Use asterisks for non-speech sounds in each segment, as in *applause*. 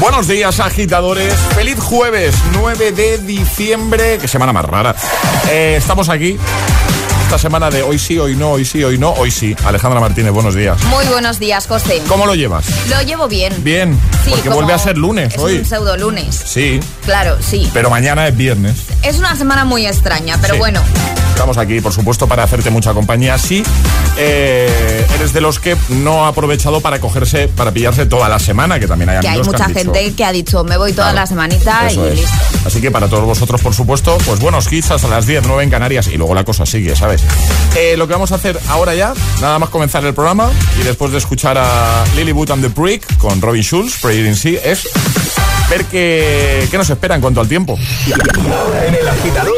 Buenos días, agitadores. Feliz jueves 9 de diciembre. Qué semana más rara. Eh, estamos aquí. Esta semana de hoy sí, hoy no, hoy sí, hoy no, hoy sí. Alejandra Martínez, buenos días. Muy buenos días, José. ¿Cómo lo llevas? Lo llevo bien. Bien, Sí, porque vuelve a ser lunes es hoy. un pseudo lunes. Sí, Claro, sí. pero mañana es viernes. Es una semana muy extraña, pero Sí. bueno. Estamos aquí, por supuesto, para hacerte mucha compañía. Sí, eh, eres de los que no ha aprovechado para cogerse, para pillarse toda la semana, que también hay Que hay amigos mucha han dicho- gente que ha dicho, me voy toda Claro, la semanita y es. listo. Así que para todos vosotros, por supuesto, pues buenos hits hasta las 10, 9 en Canarias y luego la cosa sigue, ¿sabes? Eh, lo que vamos a hacer ahora ya, nada más comenzar el programa y después de escuchar a Lily Boot and the Brick con Robin Schulz, Prayer in Sea, es ver qué, qué nos espera en cuanto al tiempo. Ahora en el agitador,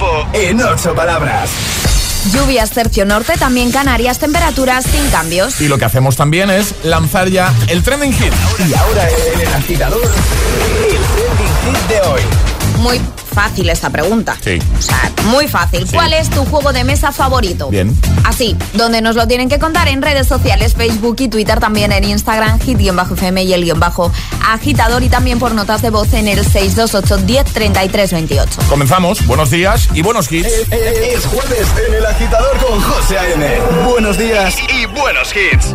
tiempo en ocho palabras. Lluvias tercio norte, también Canarias, temperaturas sin cambios. Y lo que hacemos también es lanzar ya el trending hit. Y ahora en el agitador, el trending hit de hoy. Muy fácil esta pregunta. Sí. O sea, muy fácil. Sí. ¿Cuál es tu juego de mesa favorito? Bien. Así, donde nos lo tienen que contar en redes sociales, Facebook y Twitter, también en Instagram, hit-fm y el guion bajo agitador y también por notas de voz en el 628 10 33 28. Comenzamos. Buenos días y buenos hits. Es jueves en el agitador con José A.M. Buenos días y buenos hits.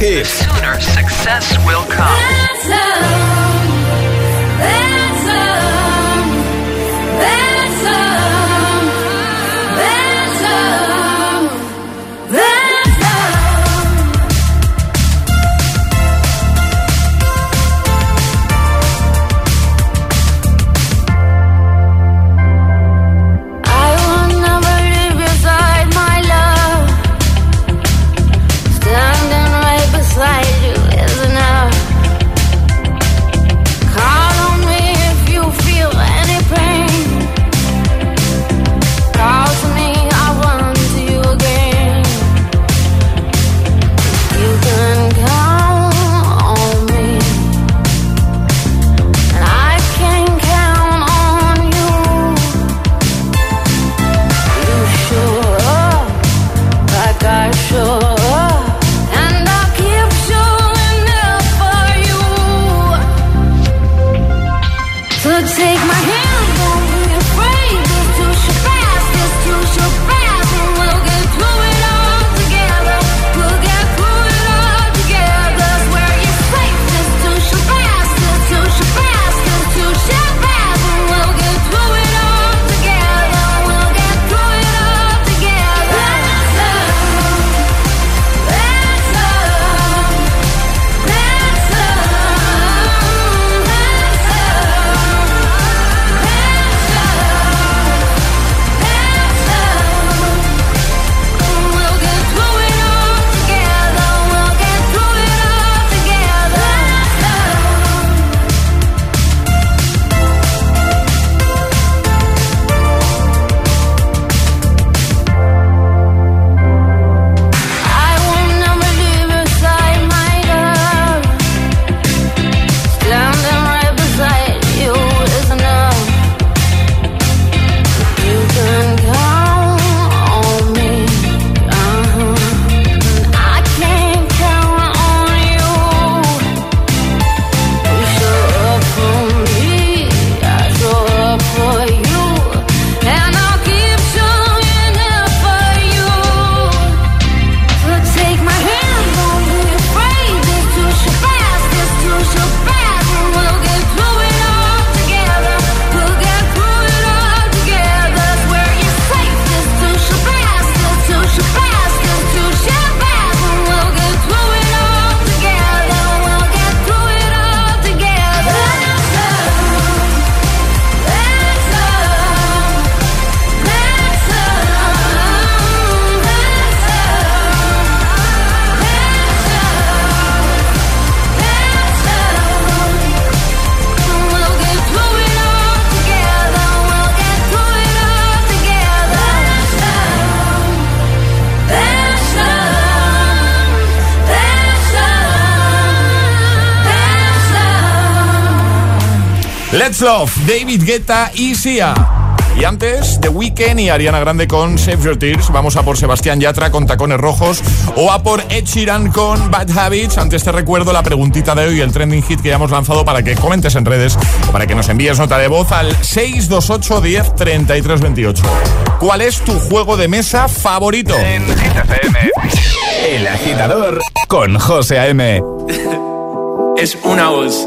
Y Let's Love, David Guetta y Sia. Y antes, The Weeknd y Ariana Grande con Save Your Tears. Vamos a por Sebastián Yatra con Tacones Rojos. O a por Ed Sheeran con Bad Habits. Antes te recuerdo la preguntita de hoy, el trending hit que ya hemos lanzado para que comentes en redes o para que nos envíes nota de voz al 628 10 33 28. ¿Cuál es tu juego de mesa favorito? En El agitador con José A.M. *laughs* es una voz.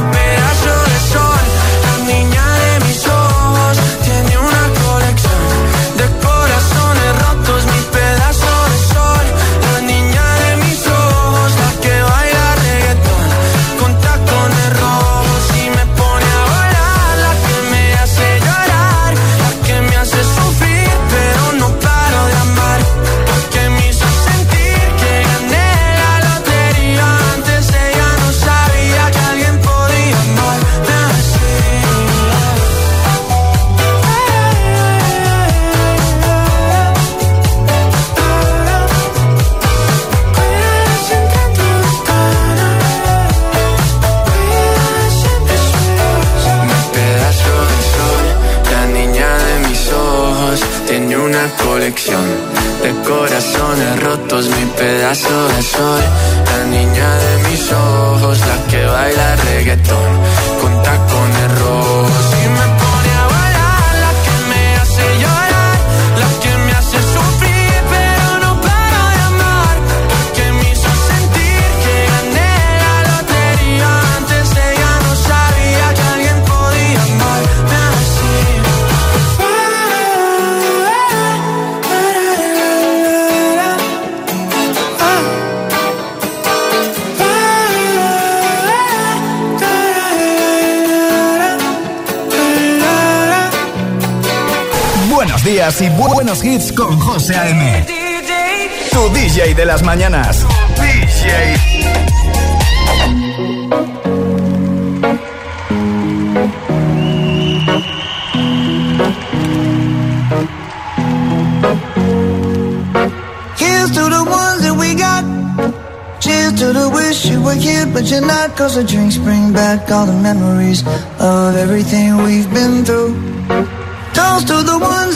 de días y bu- buenos hits con José A.M. Tu DJ de las mañanas. DJ. To the ones that we got. Cheers to the wish you were here, but you're not. Cause the drinks bring back all the memories of everything we've been through. Toast to the ones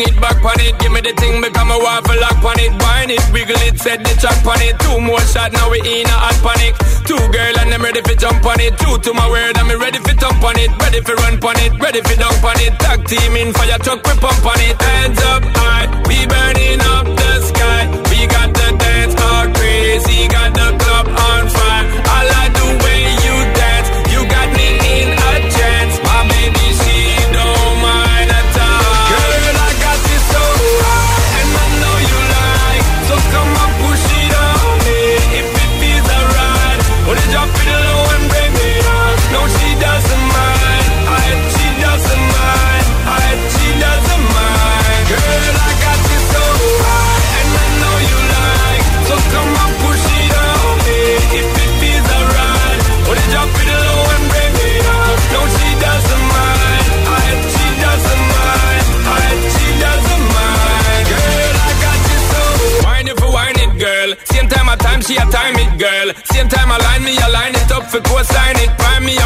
Bring it back on it. Give me the thing, become a waffle lock on it. Wine it, wiggle it, set the track on it. Two more shot, now we in a hot panic. Two girl and I'm ready for jump on it. Two to my word, I'm ready for thump on it. Ready for run on it, ready for dunk on it. Tag team in fire truck, we pump on it. Hands up high, we burning up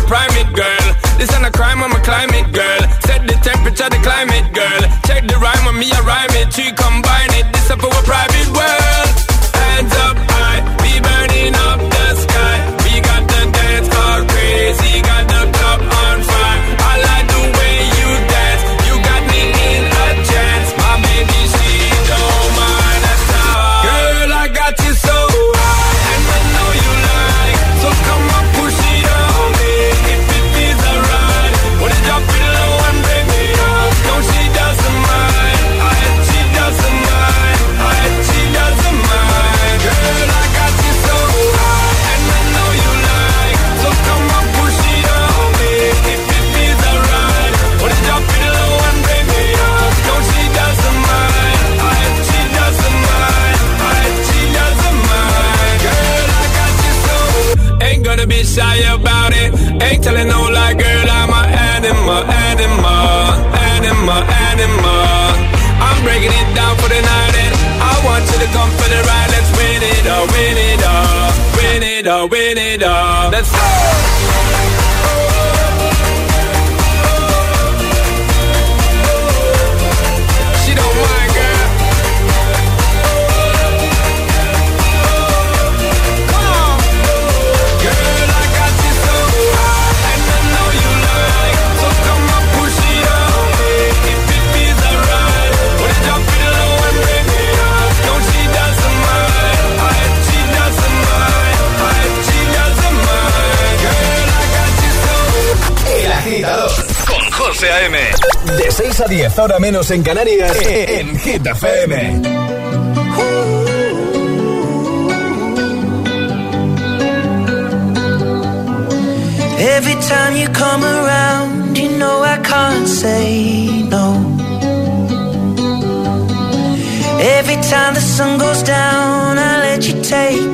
primate girl. Menos en Canarias, *laughs* en Hit FM. Every time you come around, you know I can't say no. Every time the sun goes down, I let you take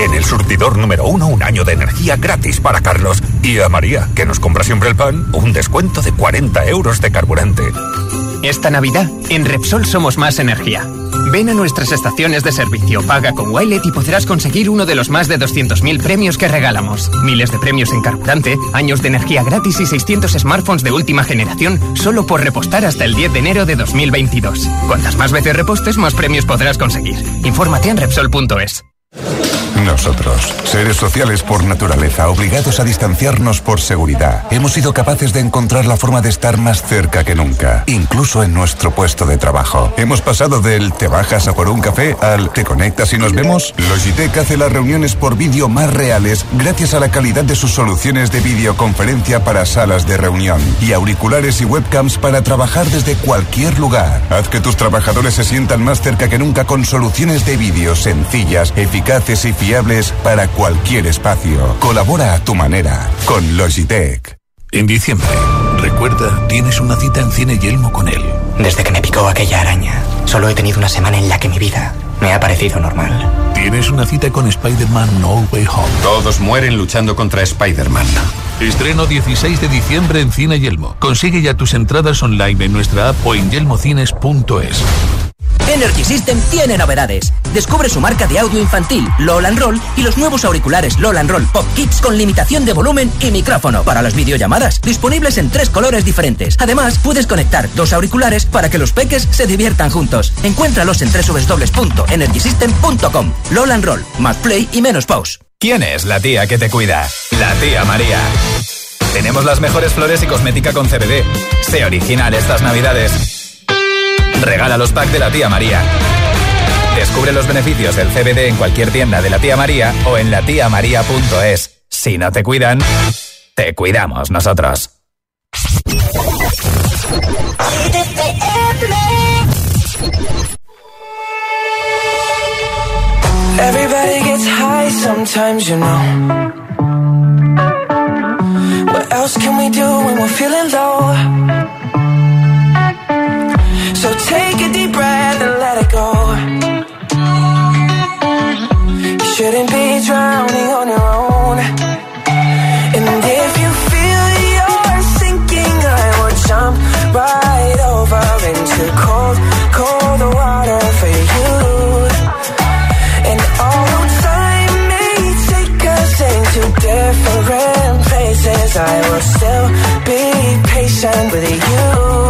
En el surtidor número uno, un año de energía gratis para Carlos. Y a María, que nos compra siempre el pan, un descuento de 40 euros de carburante. Esta Navidad, en Repsol somos más energía. Ven a nuestras estaciones de servicio, paga con Wilet y podrás conseguir uno de los más de 200.000 premios que regalamos. Miles de premios en carburante, años de energía gratis y 600 smartphones de última generación solo por repostar hasta el 10 de enero de 2022. Cuantas más veces repostes, más premios podrás conseguir. Infórmate en Repsol.es. Nosotros, seres sociales por naturaleza, obligados a distanciarnos por seguridad, hemos sido capaces de encontrar la forma de estar más cerca que nunca, incluso en nuestro puesto de trabajo. Hemos pasado del te bajas a por un café al te conectas y nos vemos. Logitech hace las reuniones por vídeo más reales gracias a la calidad de sus soluciones de videoconferencia para salas de reunión y auriculares y webcams para trabajar desde cualquier lugar. Haz que tus trabajadores se sientan más cerca que nunca con soluciones de vídeo sencillas, eficaces y fiables para cualquier espacio. Colabora a tu manera con Logitech. En diciembre, recuerda, tienes una cita en Cine Yelmo con él. Desde que me picó aquella araña, Solo he tenido una semana en la que mi vida me ha parecido normal. Tienes una cita con Spider-Man No Way Home. Todos mueren luchando contra Spider-Man. Estreno 16 de diciembre en Cine Yelmo. Consigue ya tus entradas online en nuestra app o en yelmocines.es. Energy System tiene novedades. Descubre su marca de audio infantil, LOL Roll, y los nuevos auriculares LOL Roll Pop Kids con limitación de volumen y micrófono para las videollamadas, disponibles en tres colores diferentes. Además, puedes conectar dos auriculares para que los peques se diviertan juntos. Encuéntralos en www.energysystem.com. LOL Roll, más play y menos pause. ¿Quién es la tía que te cuida? La tía María. Tenemos las mejores flores y cosmética con CBD. Sé original estas navidades. Regala los packs de la tía María. Descubre los beneficios del CBD en cualquier tienda de la tía María o en latiamaría.es. Si no te cuidan, te cuidamos nosotros. Everybody gets high sometimes, you know. What else can we do when we're feeling low? So take a deep breath and let it go. You shouldn't be drowning on your own. And if you feel you're sinking, I will jump right over into cold, cold water for you. And although time may take us into different places, I will still be patient with you.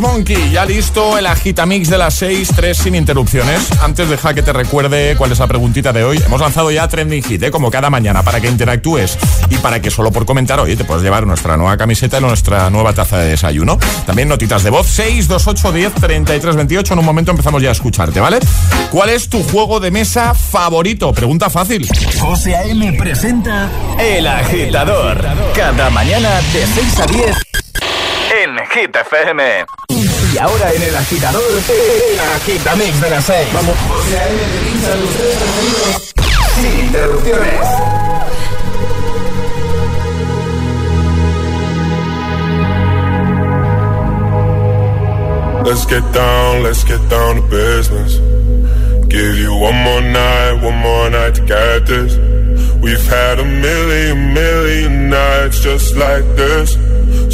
Monkey, ya listo el agitamix de las 6, 3 sin interrupciones. Antes deja que te recuerde cuál es la preguntita de hoy. Hemos lanzado ya Trending Hit, ¿eh? como cada mañana, para que interactúes y para que solo por comentar hoy te puedes llevar nuestra nueva camiseta y nuestra nueva taza de desayuno. También notitas de voz 6, 2, 8, 10, 33, 28. En un momento empezamos ya a escucharte, ¿vale? ¿Cuál es tu juego de mesa favorito? Pregunta fácil. José A.M. presenta El Agitador. Cada mañana de 6 a 10 en Hit FM. Y ahora en El Agitador, el Agitamix de las 6. Vamos. Sin interrupciones. Let's get down, let's get down to business. Give you one more night, one more night to get this. We've had a million, million nights just like this.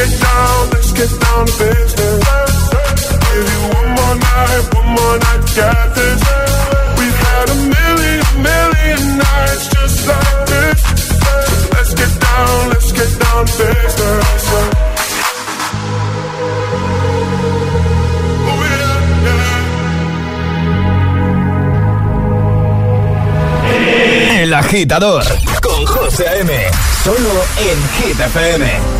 Get down, let's get down to business. Give you one more night, one more night to get this. We've had a million, million nights just like this. Let's get down, let's get down to business. El Agitador con José A.M. Solo en Hit FM.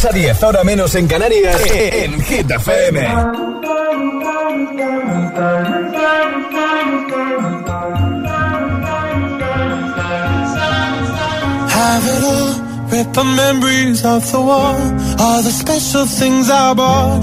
6 a 10, ahora menos en Canarias, en Hit FM. Have it all, the memories of the war. All the special things I bought,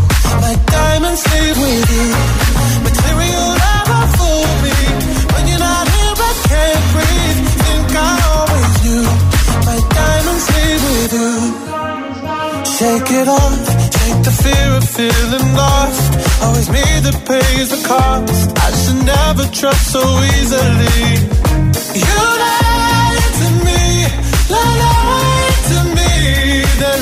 My diamonds with you. Material never fooled me. When you're not here, I can't breathe. Think I always knew. My diamonds with you. Shake it off. Take the fear of feeling lost. Always me that pays the cost. I should never trust so easily. You lied to me, lied to me, then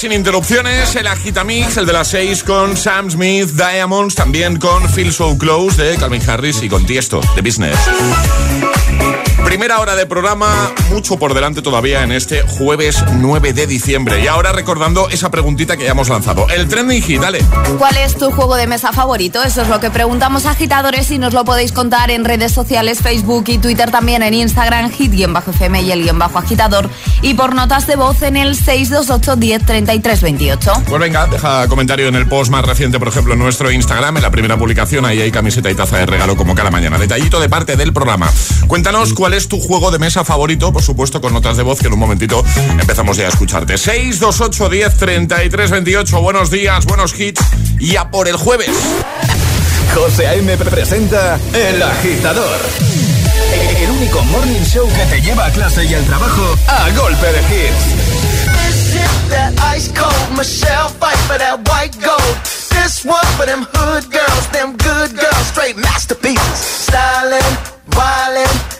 sin interrupciones, el Agitamix, el de las seis con Sam Smith, Diamonds, también con Feel So Close de Calvin Harris y con Tiesto, de Business. Primera hora de programa, mucho por delante todavía en este jueves 9 de diciembre. Y ahora recordando esa preguntita que ya hemos lanzado. El trending hit, dale. ¿Cuál es tu juego de mesa favorito? Eso es lo que preguntamos agitadores y nos lo podéis contar en redes sociales, Facebook y Twitter también en Instagram, hit-fm y el guion bajo agitador y por notas de voz en el 628 10 33 28. Pues venga, deja comentario en el post más reciente, por ejemplo, en nuestro Instagram, en la primera publicación, ahí hay camiseta y taza de regalo como cada mañana. Detallito de parte del programa. Cuéntanos cuál es tu juego de mesa favorito, por supuesto, con notas de voz que en un momentito empezamos ya a escucharte. 628 10 33 28. Buenos días, buenos hits y a por el jueves. José A.M. presenta El Agitador. El único morning show que te lleva a clase y al trabajo a golpe de hits. This hit that ice cold Michelle fight for that white gold. This one for them hood girls, them good girls, straight masterpieces. Stylin', wildin',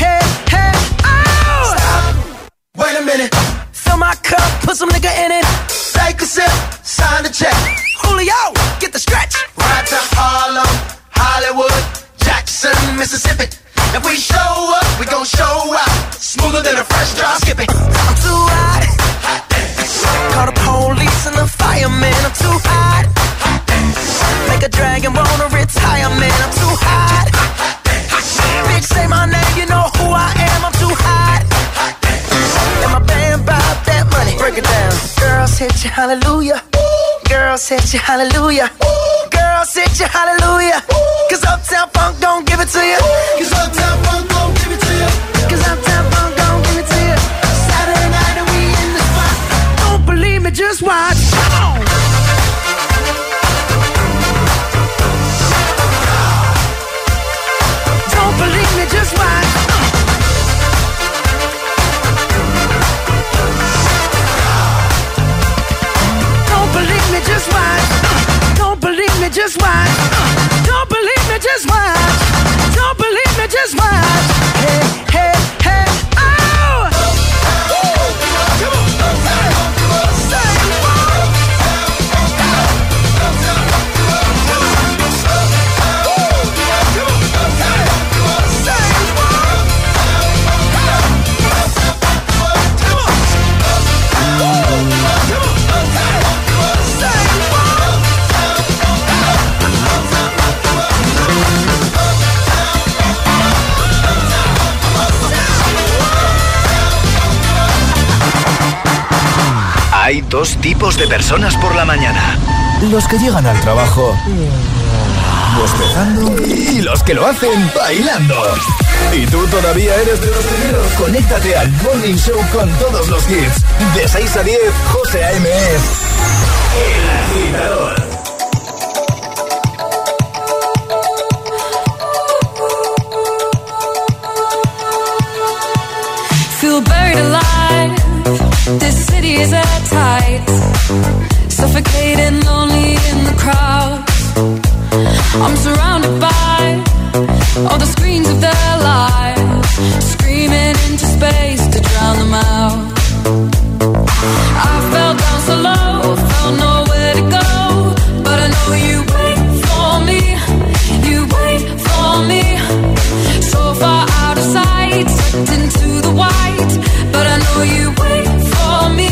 Hallelujah. Girls hit you, hallelujah. Cause Uptown Funk don't give it to you. Hay dos tipos de personas por la mañana. los que llegan al trabajo bostezando y los que lo hacen bailando. ¿Y tú todavía eres de los primeros? Conéctate al Morning Show con todos los hits. De 6 a 10, José A.M. El agitador. Feel buried alive. This city is at Suffocating, lonely in the crowd. I'm surrounded by all the screens of their lives, screaming into space to drown them out. I fell down so low, to go, but I know you wait for me, you wait for me. So far out of sight, sucked into the white, but I know you wait for me.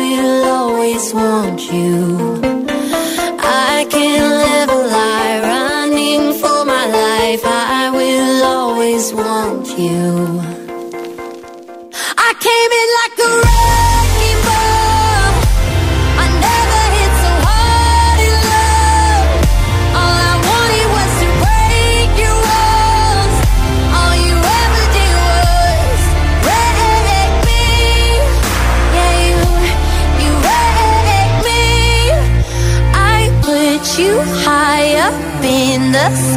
you. I can't live a lie running for my life. I will always want you. I came in like a in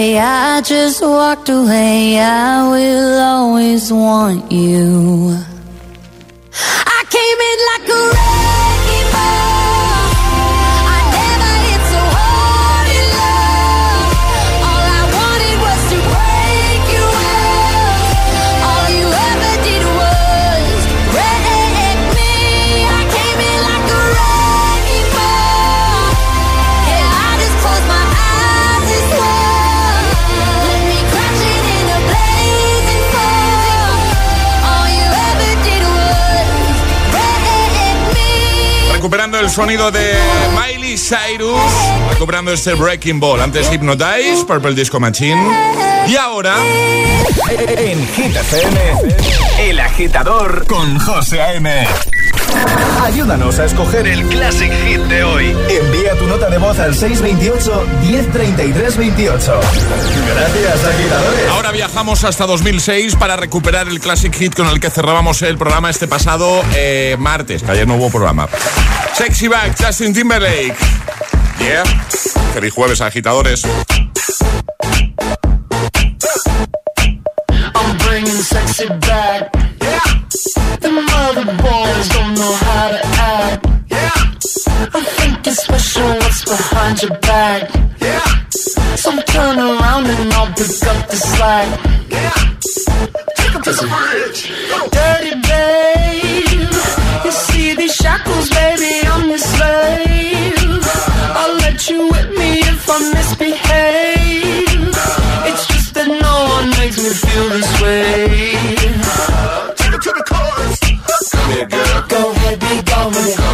say I just walked away. I will always want you. Sonido de Miley Cyrus, recuperando este Breaking Ball. Antes Hypnotize, Purple Disco Machine. Y ahora, En Hit FM, El Agitador con José A.M. Ayúdanos a escoger el Classic Hit de hoy. Envía tu nota de voz al 628 1033 28. Gracias, agitadores. ahora viajamos hasta 2006 para recuperar el Classic Hit con el que cerrábamos el programa este pasado eh, martes, que ayer no hubo programa. Sexy Back, Justin Timberlake. Yeah. Feliz jueves, agitadores. I'm bringing sexy back. Thinking what's behind your back. Yeah. So turn around and I'll pick up the slack. Yeah. Take to the bridge. Dirty babe. You see these shackles, baby, I'm your slave. I'll let you whip me if I misbehave.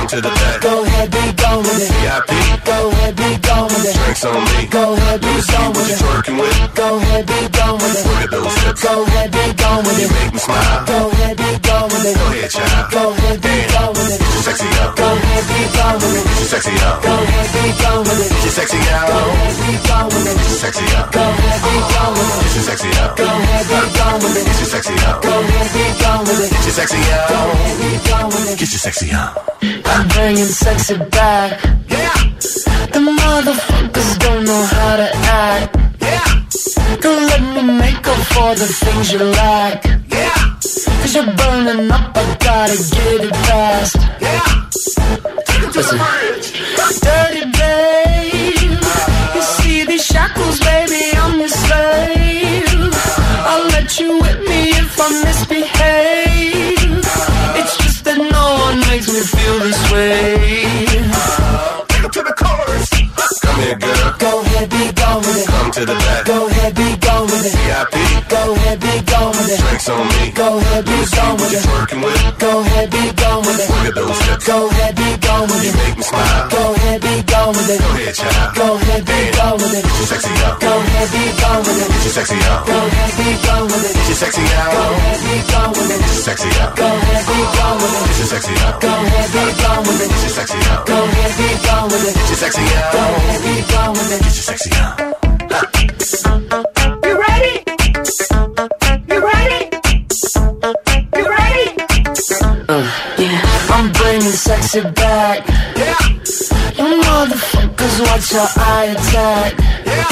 To the back. Go ahead, be gone with it. VIP. Go ahead, be gone with it. Drinks on me. Go ahead, be gone with it. Working with. Go ahead, be gone with it. Look at those hips. Go ahead, be gone with it. Make me smile. Go ahead, be gone with it. Go ahead, child. Go ahead, be gone with it. Get your sexy out. Go ahead, be gone with it. Get your sexy out. Go ahead, be gone with it. Get your sexy out. Go ahead, be gone with it. Get your sexy out. Go ahead, be gone with it. Get your sexy out. Go ahead, be gone with it. Get your sexy out. Go ahead, be gone with it. Get your sexy out. Go ahead, be gone with it. Get your sexy out. I'm bringing sexy back. Yeah. The motherfuckers don't know how to act. Yeah. Don't let me make up for the things you lack. Yeah. Cause you're burning up, I gotta get it fast. Yeah. Take it to the bridge. Dirty babe. You see these shackles, baby, I'm your slave. I'll let you whip me if I misbehave. Feel this way. Take it to the chorus. Come here, girl. Go ahead, be gone with it. Come to the back. Go ahead, be gone with it. VIP. Go ahead, be gone with it. Drinks on me. Go ahead, be gone with it. Working with. Go ahead, be gone with it. Look at those hips. Go ahead, be gone with it. make me smile. Go ahead, be gone with it. Go ahead, child. Go ahead, sexy out. Go ahead, be gone with it. Get your sexy out. Go ahead, be gone with it. Get your sexy out. Go ahead, be gone with it. Get your sexy out. Go ahead, be gone with it. Get your sexy out. Go ahead, be gone with it. Get your sexy out. Go ahead, be gone with it. Get your sexy out. Go ahead, be gone with it. Get your sexy out. You ready? You ready? You ready? Uh, yeah. I'm bringing sexy back. Watch your eye attack. Yeah.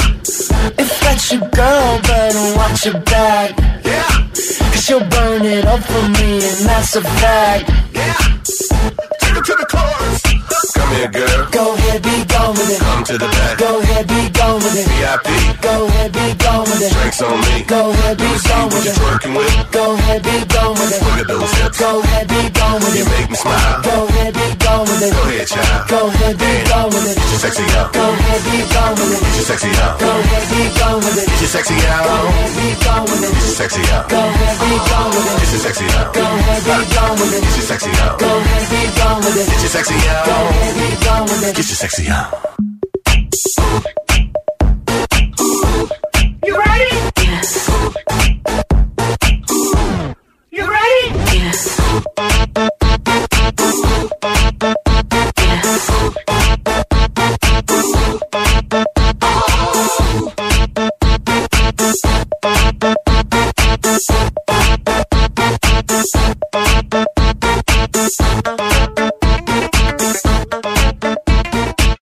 If that's your girl, better watch your back. Yeah. Cause you'll burn it up for me, and that's a fact. Yeah. Take it to the chorus. Come here, girl. Go ahead, be gone with it. Come to the back. Go ahead, be gone with it. VIP. Go ahead, be gone with it. Drinks on me. Go ahead, be gone with it. Working with. Go ahead, be gone with it. Look at those hips. Go ahead, be gone with it. You make me smile. Go ahead, be gone with it. Go ahead, child. Go ahead, be gone with it. Get your sexy out. Go ahead, be gone with it. Get your sexy out. Go ahead, be gone with it. Get your sexy out. Go ahead, be gone with it. Get your sexy out. Go ahead, be gone with it. Get your sexy out. Go ahead, be gone with it. Get your sexy out. Go ahead, be gone with it. Get your sexy out. Go ahead, be Get your sexy on. You ready? Yes. You ready? Yes.